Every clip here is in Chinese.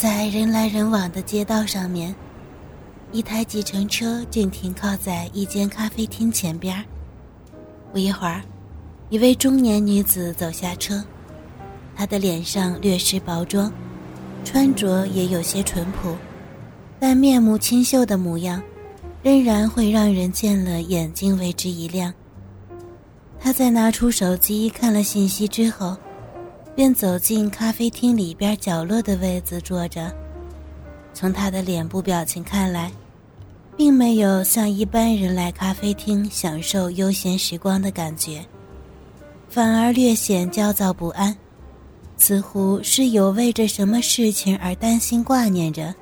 在人来人往的街道上面，一台计程车正停靠在一间咖啡厅前边。不一会儿，一位中年女子走下车，她的脸上略施薄妆，穿着也有些淳朴，但面目清秀的模样，仍然会让人见了眼睛为之一亮。她在拿出手机看了信息之后。便走进咖啡厅里边角落的位子坐着。从他的脸部表情看来，并没有像一般人来咖啡厅享受悠闲时光的感觉，反而略显焦躁不安，似乎是有为着什么事情而担心挂念着。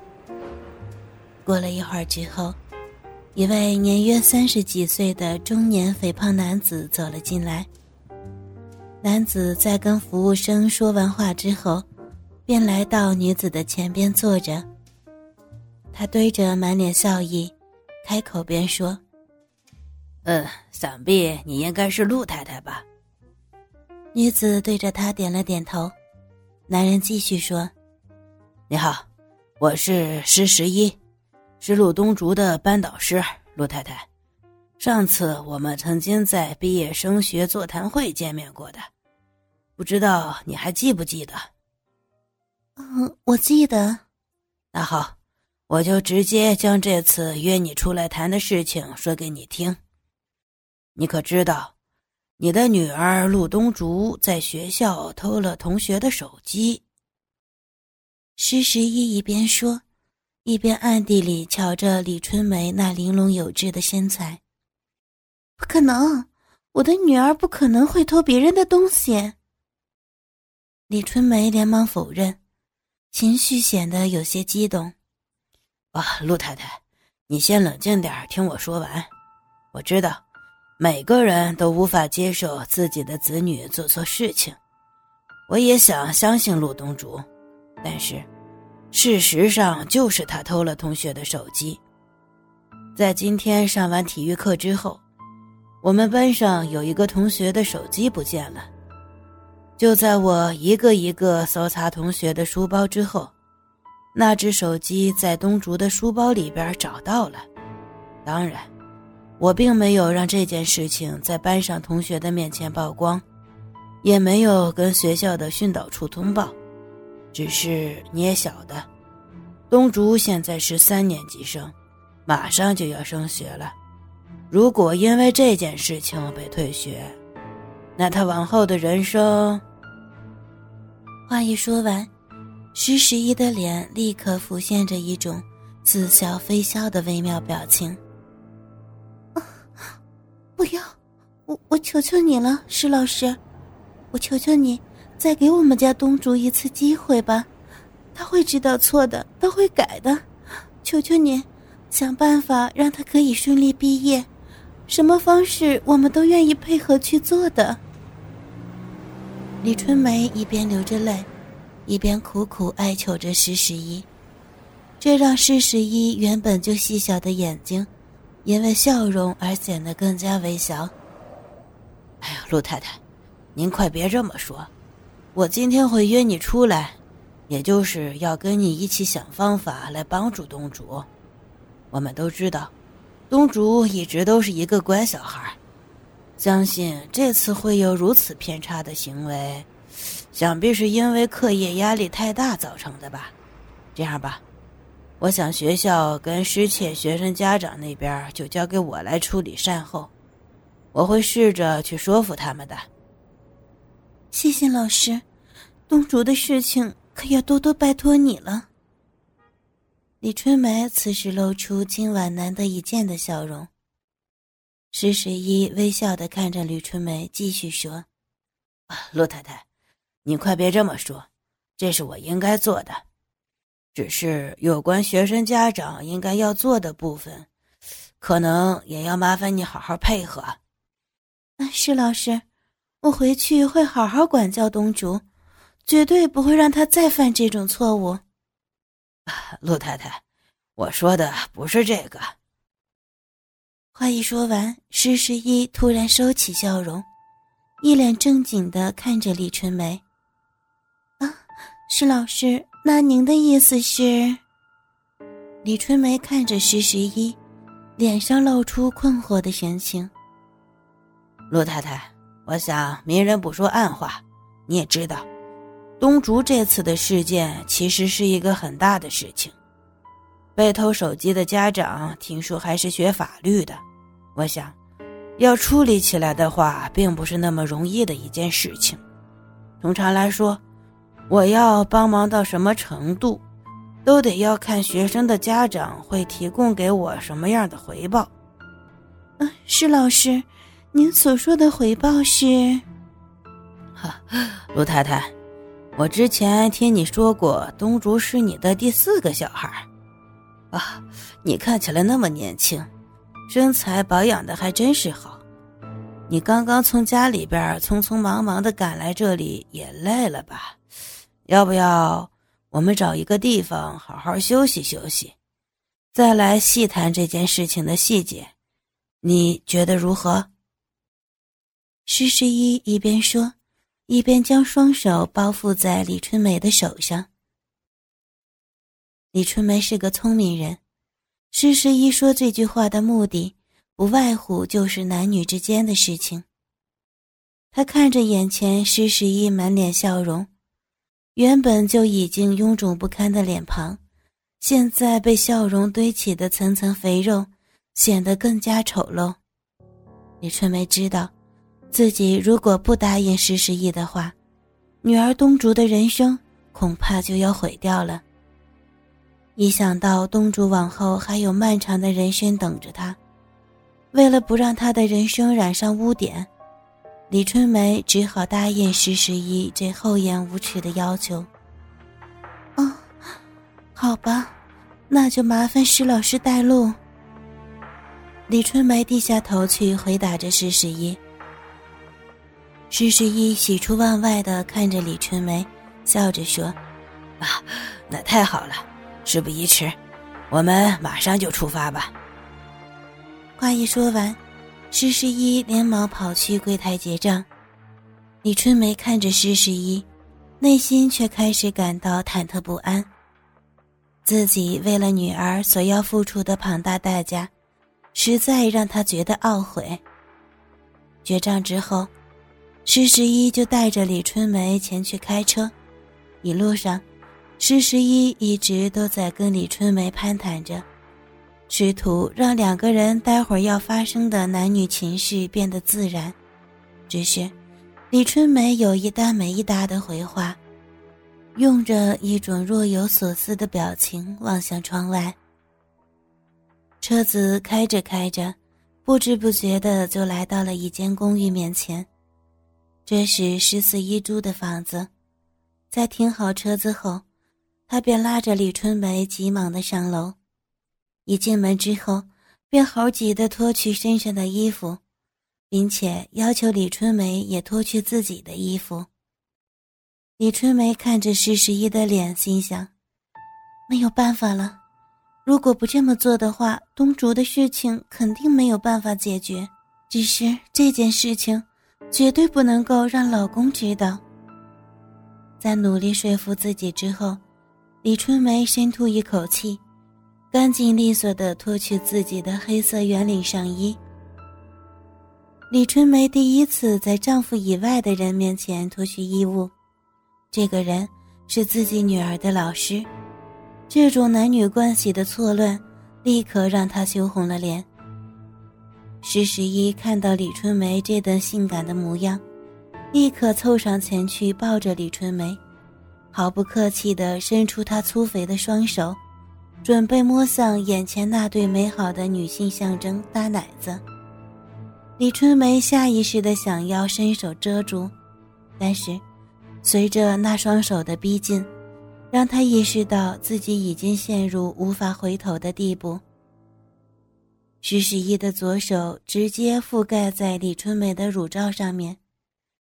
过了一会儿之后，一位年约三十几岁的中年肥胖男子走了进来。男子在跟服务生说完话之后，便来到女子的前边坐着。他堆着满脸笑意，开口便说：“嗯，想必你应该是陆太太吧？”女子对着他点了点头。男人继续说：“你好，我是施十一，是陆东竹的班导师，陆太太。”上次我们曾经在毕业生学座谈会见面过的，不知道你还记不记得？嗯，我记得。那好，我就直接将这次约你出来谈的事情说给你听。你可知道，你的女儿陆东竹在学校偷了同学的手机？施十一一边说，一边暗地里瞧着李春梅那玲珑有致的身材。不可能，我的女儿不可能会偷别人的东西。李春梅连忙否认，情绪显得有些激动。啊，陆太太，你先冷静点听我说完。我知道，每个人都无法接受自己的子女做错事情。我也想相信陆东竹，但是，事实上就是他偷了同学的手机。在今天上完体育课之后。我们班上有一个同学的手机不见了。就在我一个一个搜查同学的书包之后，那只手机在东竹的书包里边找到了。当然，我并没有让这件事情在班上同学的面前曝光，也没有跟学校的训导处通报。只是你也晓得，东竹现在是三年级生，马上就要升学了。如果因为这件事情被退学，那他往后的人生……话一说完，施十一的脸立刻浮现着一种似笑非笑的微妙表情。不要，我我求求你了，施老师，我求求你，再给我们家东竹一次机会吧，他会知道错的，他会改的，求求你，想办法让他可以顺利毕业。什么方式，我们都愿意配合去做的。李春梅一边流着泪，一边苦苦哀求着施十一，这让施十一原本就细小的眼睛，因为笑容而显得更加微小。哎呀，陆太太，您快别这么说，我今天会约你出来，也就是要跟你一起想方法来帮助东主。我们都知道。东主一直都是一个乖小孩，相信这次会有如此偏差的行为，想必是因为课业压力太大造成的吧。这样吧，我想学校跟失窃学生家长那边就交给我来处理善后，我会试着去说服他们的。谢谢老师，东竹的事情可要多多拜托你了。李春梅此时露出今晚难得一见的笑容。施十一微笑的看着吕春梅，继续说：“啊陆太太，你快别这么说，这是我应该做的。只是有关学生家长应该要做的部分，可能也要麻烦你好好配合。”“施老师，我回去会好好管教东竹，绝对不会让他再犯这种错误。”陆太太，我说的不是这个。话一说完，施十一突然收起笑容，一脸正经的看着李春梅。啊，施老师，那您的意思是？李春梅看着施十一，脸上露出困惑的神情。陆太太，我想明人不说暗话，你也知道，东竹这次的事件其实是一个很大的事情。被偷手机的家长，听说还是学法律的，我想，要处理起来的话，并不是那么容易的一件事情。通常来说。我要帮忙到什么程度，都得要看学生的家长会提供给我什么样的回报。嗯，施老师，您所说的回报是？哈，卢太太，我之前听你说过东竹是你的第四个小孩啊，你看起来那么年轻，身材保养的还真是好。你刚刚从家里边匆匆忙忙的赶来这里，也累了吧？要不要我们找一个地方好好休息休息，再来细谈这件事情的细节？你觉得如何？施十一一边说，一边将双手包覆在李春梅的手上。李春梅是个聪明人，施十一说这句话的目的，不外乎就是男女之间的事情。他看着眼前施十一满脸笑容。原本就已经臃肿不堪的脸庞，现在被笑容堆起的层层肥肉显得更加丑陋。李春梅知道，自己如果不答应施十一的话，女儿东竹的人生恐怕就要毁掉了。一想到东竹往后还有漫长的人生等着他，为了不让他的人生染上污点。李春梅只好答应施十一这厚颜无耻的要求。哦，好吧，那就麻烦石老师带路。李春梅低下头去回答着施十一。施十一喜出望外的看着李春梅，笑着说：“啊，那太好了，事不宜迟，我们马上就出发吧。”话一说完。施十一连忙跑去柜台结账，李春梅看着施十一，内心却开始感到忐忑不安。自己为了女儿所要付出的庞大代价，实在让她觉得懊悔。结账之后，施十一就带着李春梅前去开车，一路上，施十一一直都在跟李春梅攀谈着。试图让两个人待会儿要发生的男女情事变得自然，只是李春梅有一搭没一搭的回话，用着一种若有所思的表情望向窗外。车子开着开着，不知不觉的就来到了一间公寓面前。这是十四一租的房子，在停好车子后，他便拉着李春梅急忙的上楼。一进门之后，便猴急的脱去身上的衣服，并且要求李春梅也脱去自己的衣服。李春梅看着施十一的脸，心想：没有办法了，如果不这么做的话，东竹的事情肯定没有办法解决。只是这件事情，绝对不能够让老公知道。在努力说服自己之后，李春梅深吐一口气。干净利索地脱去自己的黑色圆领上衣。李春梅第一次在丈夫以外的人面前脱去衣物，这个人是自己女儿的老师。这种男女关系的错乱，立刻让她羞红了脸。施十一看到李春梅这等性感的模样，立刻凑上前去抱着李春梅，毫不客气地伸出他粗肥的双手。准备摸向眼前那对美好的女性象征大奶子，李春梅下意识的想要伸手遮住，但是，随着那双手的逼近，让她意识到自己已经陷入无法回头的地步。徐十一的左手直接覆盖在李春梅的乳罩上面，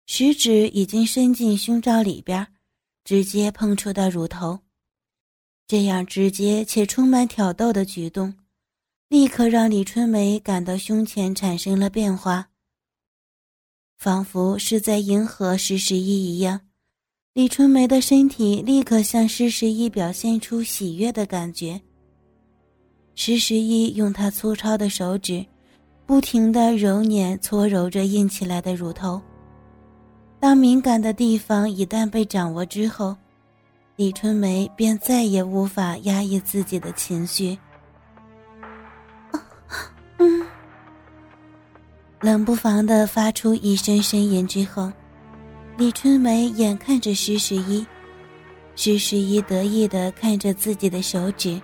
食指已经伸进胸罩里边，直接碰触到乳头。这样直接且充满挑逗的举动，立刻让李春梅感到胸前产生了变化，仿佛是在迎合施十一一样，李春梅的身体立刻向施十一表现出喜悦的感觉。施十一用他粗糙的手指，不停地揉捻、搓揉着硬起来的乳头。当敏感的地方一旦被掌握之后，李春梅便再也无法压抑自己的情绪。冷不防的发出一声呻吟之后，李春梅眼看着施十一，施十一得意的看着自己的手指，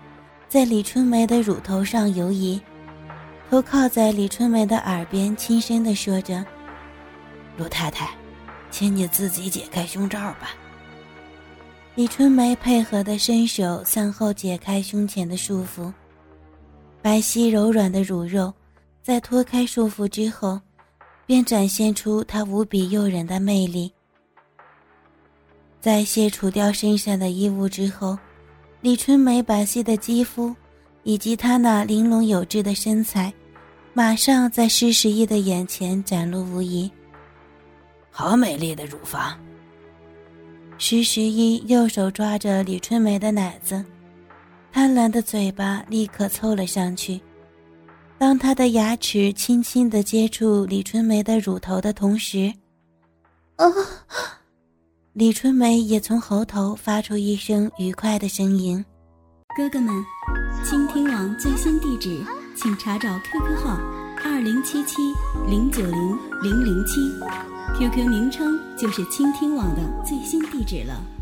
在李春梅的乳头上游移，头靠在李春梅的耳边轻声的说着：“陆太太。”请你自己解开胸罩吧。李春梅配合的伸手向后解开胸前的束缚，白皙柔软的乳肉，在脱开束缚之后，便展现出她无比诱人的魅力。在卸除掉身上的衣物之后，李春梅白皙的肌肤，以及她那玲珑有致的身材，马上在施十一的眼前展露无遗。好美丽的乳房。施十一右手抓着李春梅的奶子，贪婪的嘴巴立刻凑了上去。当他的牙齿轻轻的接触李春梅的乳头的同时，啊！李春梅也从喉头发出一声愉快的声音。哥哥们，倾听网最新地址，请查找 QQ 号二零七七零九零零零七。QQ 名称就是倾听网的最新地址了。